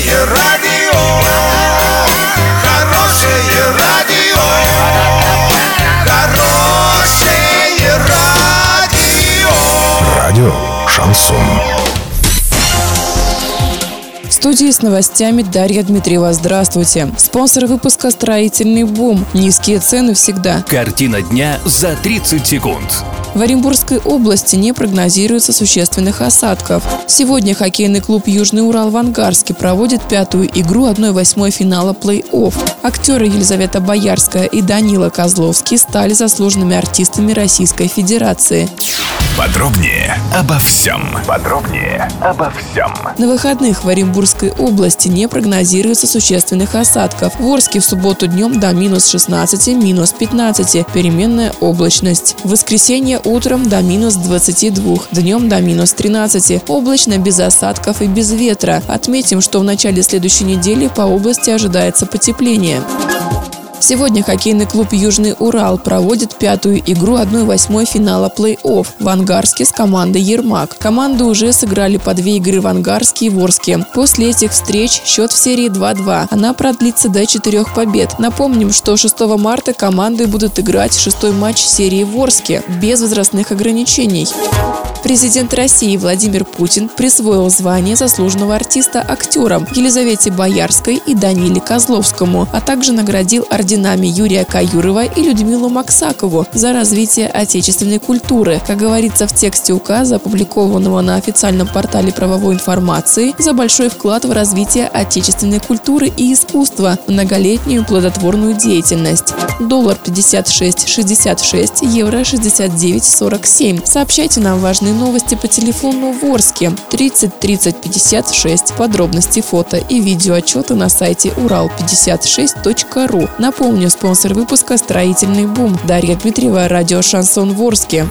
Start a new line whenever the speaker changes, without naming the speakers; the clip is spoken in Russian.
Хорошее радио, хорошее радио, хорошее радио.
Радио Шансон.
В студии с новостями Дарья Дмитриева. Здравствуйте. Спонсор выпуска «Строительный бум». Низкие цены всегда.
Картина дня за 30 секунд.
В Оренбургской области не прогнозируется существенных осадков. Сегодня хоккейный клуб «Южный Урал» в Ангарске проводит пятую игру 1-8 финала плей-офф. Актеры Елизавета Боярская и Данила Козловский стали заслуженными артистами Российской Федерации.
Подробнее обо всем. Подробнее обо всем.
На выходных в Оренбургской области не прогнозируется существенных осадков. В Орске в субботу днем до минус 16, минус 15, переменная облачность. В воскресенье утром до минус 22, днем до минус 13. Облачно без осадков и без ветра. Отметим, что в начале следующей недели по области ожидается потепление. Сегодня хоккейный клуб «Южный Урал» проводит пятую игру 1-8 финала плей-офф в Ангарске с командой «Ермак». Команды уже сыграли по две игры в Ангарске и Ворске. После этих встреч счет в серии 2-2. Она продлится до четырех побед. Напомним, что 6 марта команды будут играть шестой матч серии в Орске без возрастных ограничений. Президент России Владимир Путин присвоил звание заслуженного артиста актерам Елизавете Боярской и Даниле Козловскому, а также наградил орденами Юрия Каюрова и Людмилу Максакову за развитие отечественной культуры. Как говорится в тексте указа, опубликованного на официальном портале правовой информации, за большой вклад в развитие отечественной культуры и искусства, многолетнюю плодотворную деятельность. Доллар 56,66, евро 69,47. Сообщайте нам важные новости по телефону в Орске 30 30 56. Подробности фото и видео отчеты на сайте урал56.ру. Напомню, спонсор выпуска «Строительный бум». Дарья Дмитриева, радио «Шансон Ворске».